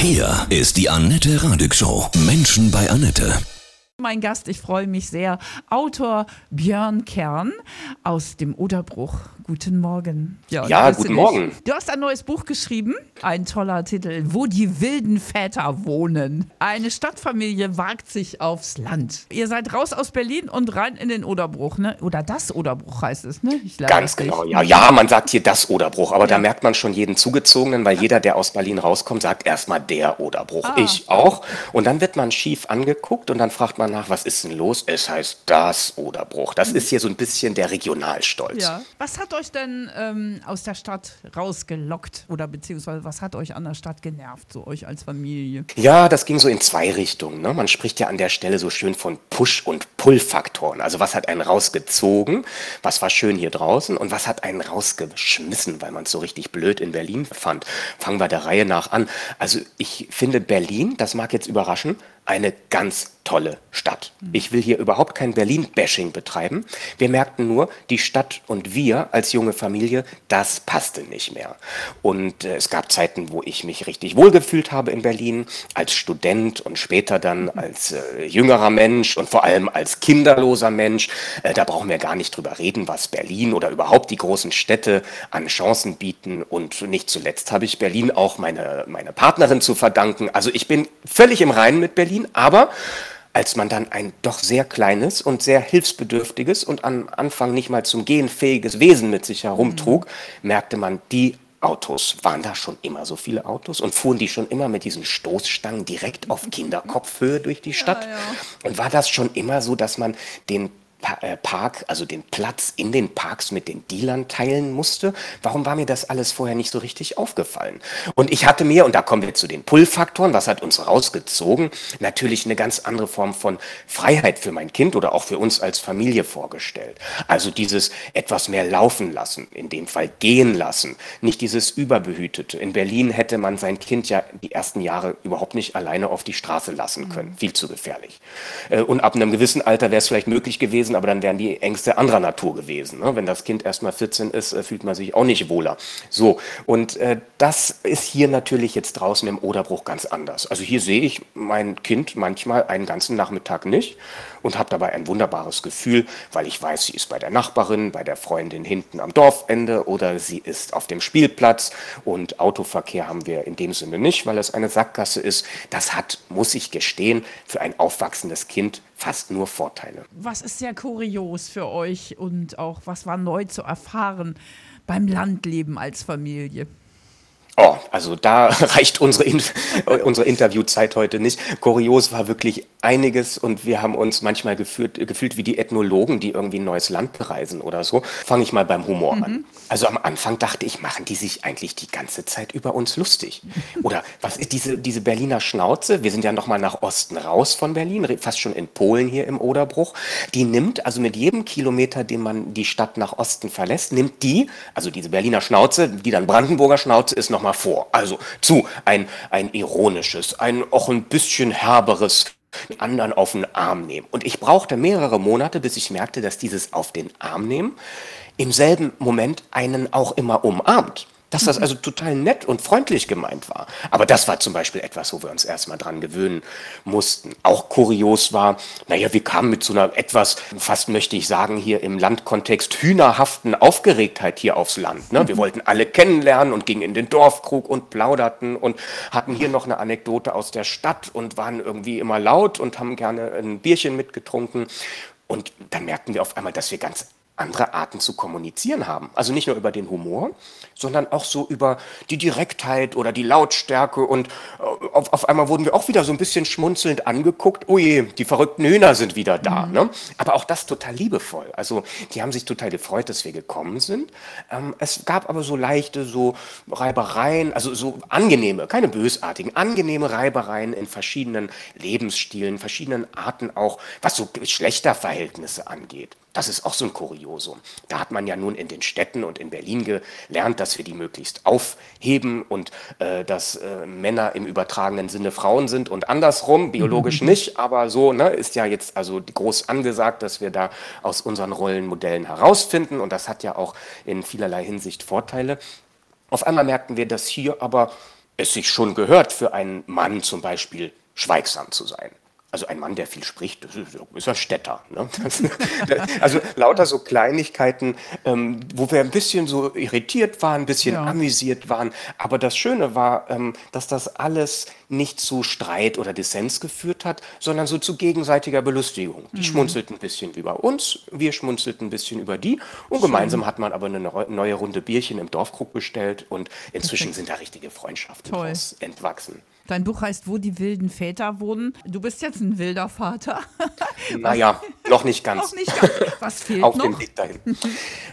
Hier ist die Annette Radig Show. Menschen bei Annette. Mein Gast, ich freue mich sehr, Autor Björn Kern aus dem Oderbruch. Guten Morgen. Björn, ja, guten Morgen. Du hast ein neues Buch geschrieben, ein toller Titel, Wo die wilden Väter wohnen. Eine Stadtfamilie wagt sich aufs Land. Ihr seid raus aus Berlin und rein in den Oderbruch, ne? Oder das Oderbruch heißt es, ne? Ganz genau, ja. Ja, man sagt hier das Oderbruch, aber ja. da merkt man schon jeden Zugezogenen, weil jeder, der aus Berlin rauskommt, sagt erstmal der Oderbruch. Ah. Ich auch. Und dann wird man schief angeguckt und dann fragt man nach, was ist denn los? Es heißt das Oderbruch. Das ist hier so ein bisschen der Regionalstolz. Ja. Was hat euch denn ähm, aus der Stadt rausgelockt oder beziehungsweise was hat euch an der Stadt genervt, so euch als Familie? Ja, das ging so in zwei Richtungen. Ne? Man spricht ja an der Stelle so schön von Push- und Pull-Faktoren. Also was hat einen rausgezogen, was war schön hier draußen und was hat einen rausgeschmissen, weil man es so richtig blöd in Berlin fand. Fangen wir der Reihe nach an. Also ich finde Berlin, das mag jetzt überraschen, eine ganz tolle Stadt. Ich will hier überhaupt kein Berlin-Bashing betreiben. Wir merkten nur, die Stadt und wir als junge Familie, das passte nicht mehr. Und äh, es gab Zeiten, wo ich mich richtig wohlgefühlt habe in Berlin, als Student und später dann als äh, jüngerer Mensch und vor allem als kinderloser Mensch. Äh, da brauchen wir gar nicht drüber reden, was Berlin oder überhaupt die großen Städte an Chancen bieten. Und nicht zuletzt habe ich Berlin auch meine, meine Partnerin zu verdanken. Also ich bin völlig im Reinen mit Berlin, aber als man dann ein doch sehr kleines und sehr hilfsbedürftiges und am Anfang nicht mal zum Gehen fähiges Wesen mit sich herumtrug, mhm. merkte man, die Autos, waren da schon immer so viele Autos und fuhren die schon immer mit diesen Stoßstangen direkt auf Kinderkopfhöhe durch die Stadt? Ja, ja. Und war das schon immer so, dass man den Park, also den Platz in den Parks mit den Dealern teilen musste. Warum war mir das alles vorher nicht so richtig aufgefallen? Und ich hatte mir, und da kommen wir zu den Pull-Faktoren, was hat uns rausgezogen, natürlich eine ganz andere Form von Freiheit für mein Kind oder auch für uns als Familie vorgestellt. Also dieses etwas mehr laufen lassen, in dem Fall gehen lassen, nicht dieses Überbehütete. In Berlin hätte man sein Kind ja die ersten Jahre überhaupt nicht alleine auf die Straße lassen können. Viel zu gefährlich. Äh, und ab einem gewissen Alter wäre es vielleicht möglich gewesen, gewesen, aber dann wären die Ängste anderer Natur gewesen. Ne? Wenn das Kind erst mal 14 ist, äh, fühlt man sich auch nicht wohler. So, und äh, das ist hier natürlich jetzt draußen im Oderbruch ganz anders. Also hier sehe ich mein Kind manchmal einen ganzen Nachmittag nicht und habe dabei ein wunderbares Gefühl, weil ich weiß, sie ist bei der Nachbarin, bei der Freundin hinten am Dorfende oder sie ist auf dem Spielplatz und Autoverkehr haben wir in dem Sinne nicht, weil es eine Sackgasse ist. Das hat, muss ich gestehen, für ein aufwachsendes Kind fast nur Vorteile. Was ist sehr kurios für euch und auch was war neu zu erfahren beim Landleben als Familie? Oh, also da reicht unsere, In unsere Interviewzeit heute nicht. Kurios war wirklich einiges und wir haben uns manchmal gefühlt, gefühlt wie die Ethnologen, die irgendwie ein neues Land bereisen oder so. Fange ich mal beim Humor mhm. an. Also am Anfang dachte ich, machen die sich eigentlich die ganze Zeit über uns lustig? Oder was ist diese, diese Berliner Schnauze? Wir sind ja nochmal nach Osten raus von Berlin, fast schon in Polen hier im Oderbruch. Die nimmt, also mit jedem Kilometer, den man die Stadt nach Osten verlässt, nimmt die, also diese Berliner Schnauze, die dann Brandenburger Schnauze ist, nochmal vor. Also zu ein, ein ironisches, ein auch ein bisschen herberes anderen auf den Arm nehmen. Und ich brauchte mehrere Monate, bis ich merkte, dass dieses auf den Arm nehmen im selben Moment einen auch immer umarmt dass das also total nett und freundlich gemeint war. Aber das war zum Beispiel etwas, wo wir uns erstmal dran gewöhnen mussten. Auch kurios war, naja, wir kamen mit so einer etwas, fast möchte ich sagen, hier im Landkontext hühnerhaften Aufgeregtheit hier aufs Land. Ne? Wir mhm. wollten alle kennenlernen und gingen in den Dorfkrug und plauderten und hatten hier noch eine Anekdote aus der Stadt und waren irgendwie immer laut und haben gerne ein Bierchen mitgetrunken. Und dann merkten wir auf einmal, dass wir ganz andere Arten zu kommunizieren haben. Also nicht nur über den Humor, sondern auch so über die Direktheit oder die Lautstärke. Und äh, auf, auf einmal wurden wir auch wieder so ein bisschen schmunzelnd angeguckt. Oh je, die verrückten Hühner sind wieder da. Mhm. Ne? Aber auch das total liebevoll. Also die haben sich total gefreut, dass wir gekommen sind. Ähm, es gab aber so leichte so Reibereien, also so angenehme, keine bösartigen, angenehme Reibereien in verschiedenen Lebensstilen, verschiedenen Arten auch, was so Geschlechterverhältnisse angeht. Das ist auch so ein Kuriosum. Da hat man ja nun in den Städten und in Berlin gelernt, dass wir die möglichst aufheben und äh, dass äh, Männer im übertragenen Sinne Frauen sind und andersrum, biologisch nicht, aber so ne, ist ja jetzt also groß angesagt, dass wir da aus unseren Rollenmodellen herausfinden und das hat ja auch in vielerlei Hinsicht Vorteile. Auf einmal merkten wir, dass hier aber es sich schon gehört, für einen Mann zum Beispiel schweigsam zu sein. Also ein Mann, der viel spricht, ist, ein Städter. Ne? Also lauter so Kleinigkeiten, ähm, wo wir ein bisschen so irritiert waren, ein bisschen ja. amüsiert waren. Aber das Schöne war, ähm, dass das alles nicht zu Streit oder Dissens geführt hat, sondern so zu gegenseitiger Belustigung. Die mhm. schmunzelten ein bisschen über uns, wir schmunzelten ein bisschen über die. Und Schön. gemeinsam hat man aber eine neue Runde Bierchen im Dorfkrug bestellt und inzwischen Perfekt. sind da richtige Freundschaften entwachsen. Dein Buch heißt Wo die wilden Väter wohnen. Du bist jetzt ein wilder Vater. Naja, noch nicht ganz. noch nicht ganz. Was fehlt Auf noch? Dem Weg dahin.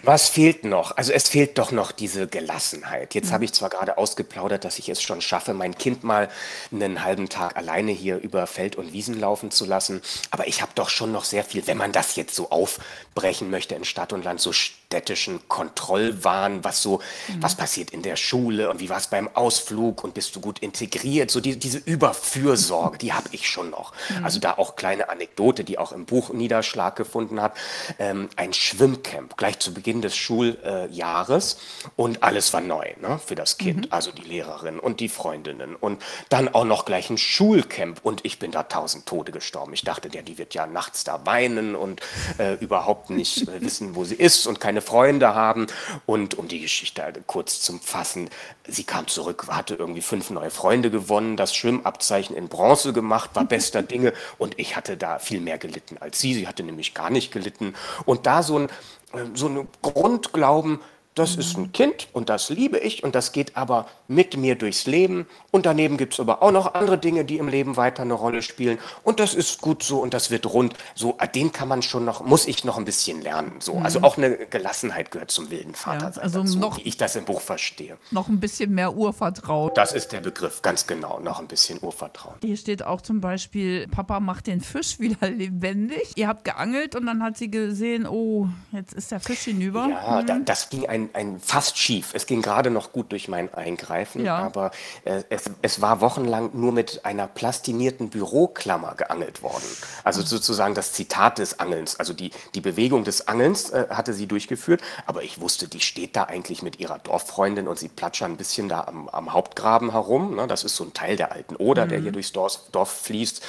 Was fehlt noch? Also es fehlt doch noch diese Gelassenheit. Jetzt mhm. habe ich zwar gerade ausgeplaudert, dass ich es schon schaffe, mein Kind mal einen halben Tag alleine hier über Feld und Wiesen laufen zu lassen, aber ich habe doch schon noch sehr viel, wenn man das jetzt so aufbrechen möchte in Stadt und Land, so städtischen Kontrollwahn, was so, mhm. was passiert in der Schule und wie war es beim Ausflug und bist du gut integriert, so die, diese Überfürsorge, die habe ich schon noch. Mhm. Also da auch kleine Anekdote, die auch im Buch Niederschlag gefunden hat. Ähm, ein Schwimmcamp gleich zu Beginn des Schuljahres und alles war neu ne, für das Kind, mhm. also die Lehrerin und die Freundinnen und dann auch noch gleich ein Schulcamp und ich bin da tausend Tode gestorben. Ich dachte, der, die wird ja nachts da weinen und äh, überhaupt nicht äh, wissen, wo sie ist und keine Freunde haben. Und um die Geschichte kurz zum Fassen, sie kam zurück, hatte irgendwie fünf neue Freunde gewonnen, das Schwimmabzeichen in Bronze gemacht, war bester Dinge und ich hatte da viel mehr gelitten als sie. Sie hatte nämlich gar nicht gelitten. Und da so ein, äh, so ein Grundglauben, das ist ein Kind und das liebe ich und das geht aber mit mir durchs Leben. Und daneben gibt es aber auch noch andere Dinge, die im Leben weiter eine Rolle spielen. Und das ist gut so und das wird rund. So, den kann man schon noch, muss ich noch ein bisschen lernen. So, mhm. also auch eine Gelassenheit gehört zum wilden Vater. Ja, also dazu, noch, wie ich das im Buch verstehe. Noch ein bisschen mehr Urvertrauen. Das ist der Begriff, ganz genau. Noch ein bisschen Urvertrauen. Hier steht auch zum Beispiel, Papa macht den Fisch wieder lebendig. Ihr habt geangelt und dann hat sie gesehen, oh, jetzt ist der Fisch hinüber. Ja, mhm. da, das ging ein ein, fast schief. Es ging gerade noch gut durch mein Eingreifen, ja. aber äh, es, es, war wochenlang nur mit einer plastinierten Büroklammer geangelt worden. Also mhm. sozusagen das Zitat des Angelns, also die, die Bewegung des Angelns äh, hatte sie durchgeführt, aber ich wusste, die steht da eigentlich mit ihrer Dorffreundin und sie plätschern ein bisschen da am, am Hauptgraben herum. Ne? Das ist so ein Teil der alten Oder, mhm. der hier durchs Dorf, Dorf, fließt.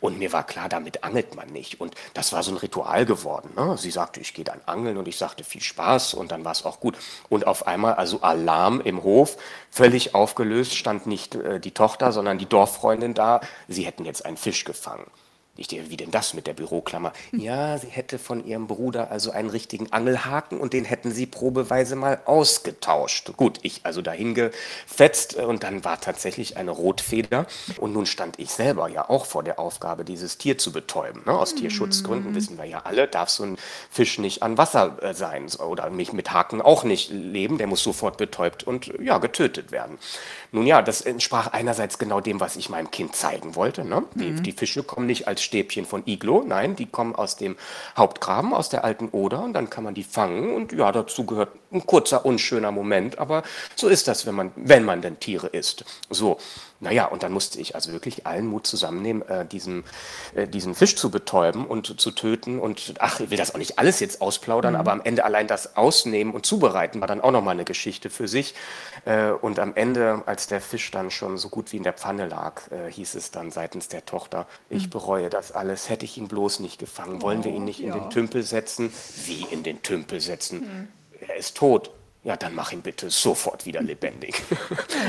Und mir war klar, damit angelt man nicht. Und das war so ein Ritual geworden. Ne? Sie sagte, ich gehe dann angeln und ich sagte, viel Spaß und dann war es auch gut. Und auf einmal, also Alarm im Hof, völlig aufgelöst, stand nicht äh, die Tochter, sondern die Dorffreundin da. Sie hätten jetzt einen Fisch gefangen. Ich wie denn das mit der Büroklammer? Hm. Ja, sie hätte von ihrem Bruder also einen richtigen Angelhaken und den hätten sie probeweise mal ausgetauscht. Gut, ich also dahin gefetzt und dann war tatsächlich eine Rotfeder. Und nun stand ich selber ja auch vor der Aufgabe, dieses Tier zu betäuben. Ne? Aus Tierschutzgründen mhm. wissen wir ja alle, darf so ein Fisch nicht an Wasser äh, sein oder mich mit Haken auch nicht leben. Der muss sofort betäubt und ja, getötet werden. Nun ja, das entsprach einerseits genau dem, was ich meinem Kind zeigen wollte. Ne? Die, mhm. die Fische kommen nicht als Stäbchen von Iglo. Nein, die kommen aus dem Hauptgraben, aus der alten Oder und dann kann man die fangen und ja, dazu gehört ein kurzer, unschöner Moment, aber so ist das, wenn man, wenn man denn Tiere isst. So, naja, und dann musste ich also wirklich allen Mut zusammennehmen, äh, diesen, äh, diesen Fisch zu betäuben und zu töten. Und ach, ich will das auch nicht alles jetzt ausplaudern, mhm. aber am Ende allein das Ausnehmen und Zubereiten war dann auch nochmal eine Geschichte für sich. Äh, und am Ende, als der Fisch dann schon so gut wie in der Pfanne lag, äh, hieß es dann seitens der Tochter, ich mhm. bereue das alles, hätte ich ihn bloß nicht gefangen, wollen wir ihn nicht ja. in den Tümpel setzen? Wie in den Tümpel setzen? Mhm. Er ist tot ja, dann mach ihn bitte sofort wieder lebendig.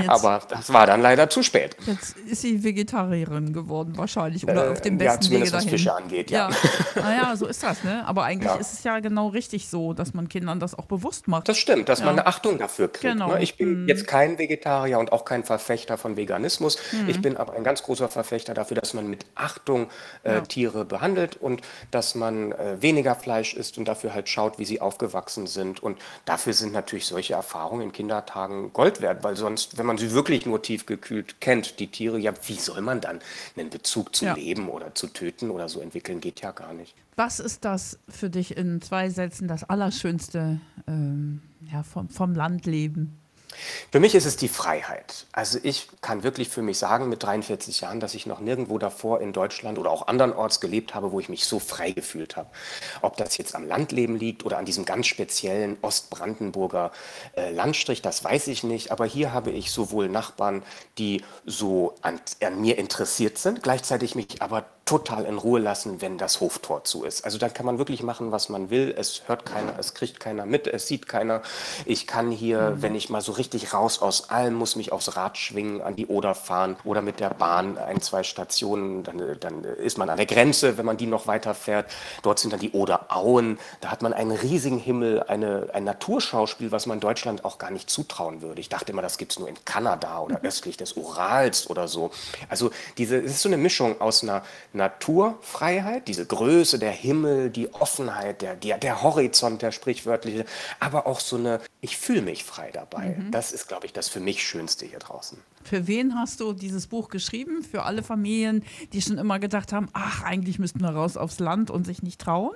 Ja, Aber das war dann leider zu spät. Jetzt ist sie Vegetarierin geworden wahrscheinlich oder äh, auf dem besten ja, Wege dahin. was Fische angeht, ja. ja. Naja, so ist das, ne? Aber eigentlich ja. ist es ja genau richtig so, dass man Kindern das auch bewusst macht. Das stimmt, dass ja. man eine Achtung dafür kriegt. Genau. Ne? Ich bin hm. jetzt kein Vegetarier und auch kein Verfechter von Veganismus. Hm. Ich bin aber ein ganz großer Verfechter dafür, dass man mit Achtung äh, Tiere behandelt und dass man äh, weniger Fleisch isst und dafür halt schaut, wie sie aufgewachsen sind. Und dafür sind natürlich natürlich solche Erfahrungen in Kindertagen Gold wert, weil sonst, wenn man sie wirklich nur tiefgekühlt kennt, die Tiere, ja, wie soll man dann einen Bezug zu ja. leben oder zu töten oder so entwickeln, geht ja gar nicht. Was ist das für dich in zwei Sätzen das Allerschönste ähm, ja, vom, vom Landleben? Für mich ist es die Freiheit. Also ich kann wirklich für mich sagen, mit 43 Jahren, dass ich noch nirgendwo davor in Deutschland oder auch andernorts gelebt habe, wo ich mich so frei gefühlt habe. Ob das jetzt am Landleben liegt oder an diesem ganz speziellen Ostbrandenburger äh, Landstrich, das weiß ich nicht. Aber hier habe ich sowohl Nachbarn, die so an, an mir interessiert sind, gleichzeitig mich aber total in Ruhe lassen, wenn das Hoftor zu ist. Also da kann man wirklich machen, was man will. Es hört keiner, es kriegt keiner mit, es sieht keiner. Ich kann hier, wenn ich mal so richtig raus aus allem, muss mich aufs Rad schwingen, an die Oder fahren oder mit der Bahn ein, zwei Stationen, dann, dann ist man an der Grenze, wenn man die noch weiter fährt. Dort sind dann die Oderauen. Da hat man einen riesigen Himmel, eine, ein Naturschauspiel, was man Deutschland auch gar nicht zutrauen würde. Ich dachte immer, das gibt es nur in Kanada oder östlich des Urals oder so. Also diese, es ist so eine Mischung aus einer Naturfreiheit, diese Größe, der Himmel, die Offenheit, der, der, der Horizont, der sprichwörtliche, aber auch so eine, ich fühle mich frei dabei. Mhm. Das ist, glaube ich, das für mich Schönste hier draußen. Für wen hast du dieses Buch geschrieben? Für alle Familien, die schon immer gedacht haben, ach, eigentlich müssten wir raus aufs Land und sich nicht trauen?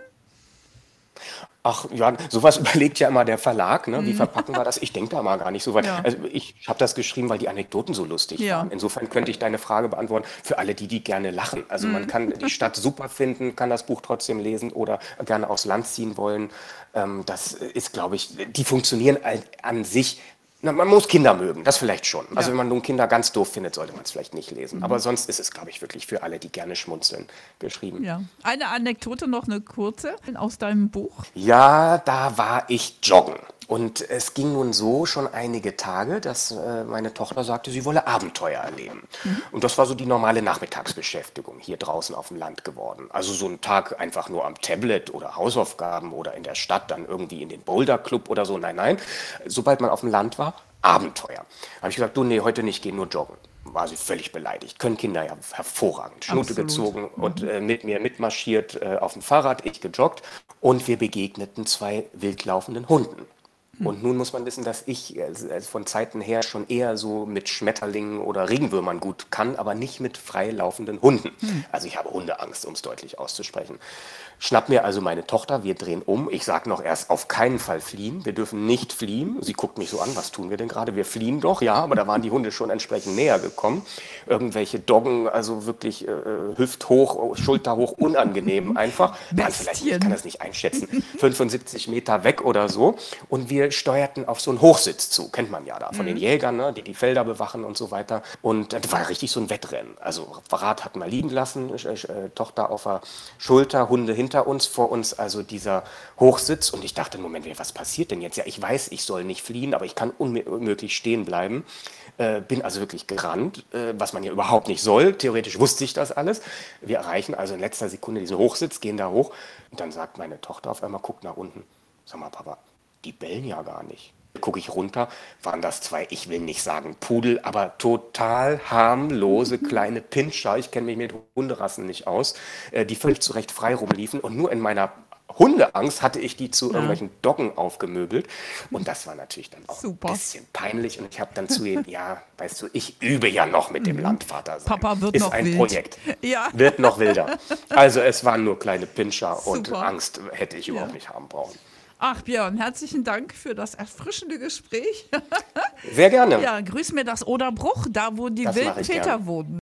Ach ja, sowas überlegt ja immer der Verlag, ne? Wie verpacken wir das? Ich denke da mal gar nicht so weit. Mhm. Ja. Also ich habe das geschrieben, weil die Anekdoten so lustig Ja. waren. Insofern könnte ich deine Frage beantworten für alle, die die gerne lachen. Also Mhm. man kann die Stadt super finden, kann das Buch trotzdem lesen oder gerne aufs Land ziehen wollen. Ähm, das ist, glaube ich, die funktionieren an sich. Na, man muss Kinder mögen, das vielleicht schon. Also Ja. Mhm. wenn man nun Kinder ganz doof findet, sollte man es vielleicht nicht lesen. Aber sonst ist es, glaube ich, wirklich für alle, die gerne schmunzeln, geschrieben. Ja. Eine Anekdote, noch eine kurze aus deinem Buch. Ja, da war ich joggen. Und es ging nun so schon einige Tage, dass äh, meine Tochter sagte, sie wolle Abenteuer erleben. Und das war so die normale Nachmittagsbeschäftigung hier draußen auf dem Land geworden. Also so ein Tag einfach nur am Tablet oder Hausaufgaben oder in der Stadt dann irgendwie in den Boulder Club oder so. Nein, nein. Sobald man auf dem Land war, Abenteuer. Habe ich gesagt, du, nee, heute nicht, geh nur joggen. War sie völlig beleidigt. Können Kinder ja hervorragend. Schnute gezogen und äh, mit mir mitmarschiert äh, auf dem Fahrrad, ich gejoggt und wir begegneten zwei wildlaufenden Hunden. Und nun muss man wissen, dass ich äh, äh, von Zeiten her schon eher so mit Schmetterlingen oder Regenwürmern gut kann, aber nicht mit frei laufenden Hunden. Also ich habe Hundeangst, um es deutlich auszusprechen. Schnapp mir also meine Tochter, wir drehen um. Ich sage noch erst, auf keinen Fall fliehen. Wir dürfen nicht fliehen. Sie guckt mich so an, was tun wir denn gerade? Wir fliehen doch, ja, aber da waren die Hunde schon entsprechend näher gekommen. Irgendwelche Doggen, also wirklich äh, hüfthoch, schulterhoch, unangenehm einfach. Waren vielleicht, ich kann das nicht einschätzen, 75 Meter weg oder so. Und wir steuerten auf so einen Hochsitz zu, kennt man ja da, von den Jägern, ne, die die Felder bewachen und so weiter. Und das war richtig so ein Wettrennen. Also Rad hatten wir liegen lassen, äh, äh, Tochter auf der Schulter, Hunde hinter uns, vor uns also dieser Hochsitz. Und ich dachte, Moment, was passiert denn jetzt? Ja, ich weiß, ich soll nicht fliehen, aber ich kann unmö- unmöglich stehen bleiben. Äh, bin also wirklich gerannt, äh, was man ja überhaupt nicht soll. Theoretisch wusste ich das alles. Wir erreichen also in letzter Sekunde diesen Hochsitz, gehen da hoch. Und dann sagt meine Tochter auf einmal, guckt nach unten. Sag mal, Papa, die bellen ja gar nicht. Gucke ich runter, waren das zwei, ich will nicht sagen Pudel, aber total harmlose kleine Pinscher. Ich kenne mich mit Hunderassen nicht aus, äh, die völlig zu Recht frei rumliefen. Und nur in meiner Hundeangst hatte ich die zu irgendwelchen Doggen aufgemöbelt. Und das war natürlich dann auch Super. ein bisschen peinlich. Und ich habe dann zu ihm, ja, weißt du, ich übe ja noch mit dem Landvater. sein. Mhm. Papa wird Ist noch ein wild. Projekt. Ja. Wird noch wilder. Also es waren nur kleine Pinscher und Super. Angst hätte ich überhaupt Ja. nicht haben brauchen. Ach, Björn, herzlichen Dank für das erfrischende Gespräch. Sehr gerne. Ja, grüß mir das Oderbruch, da wo die Das wilden Väter wohnen.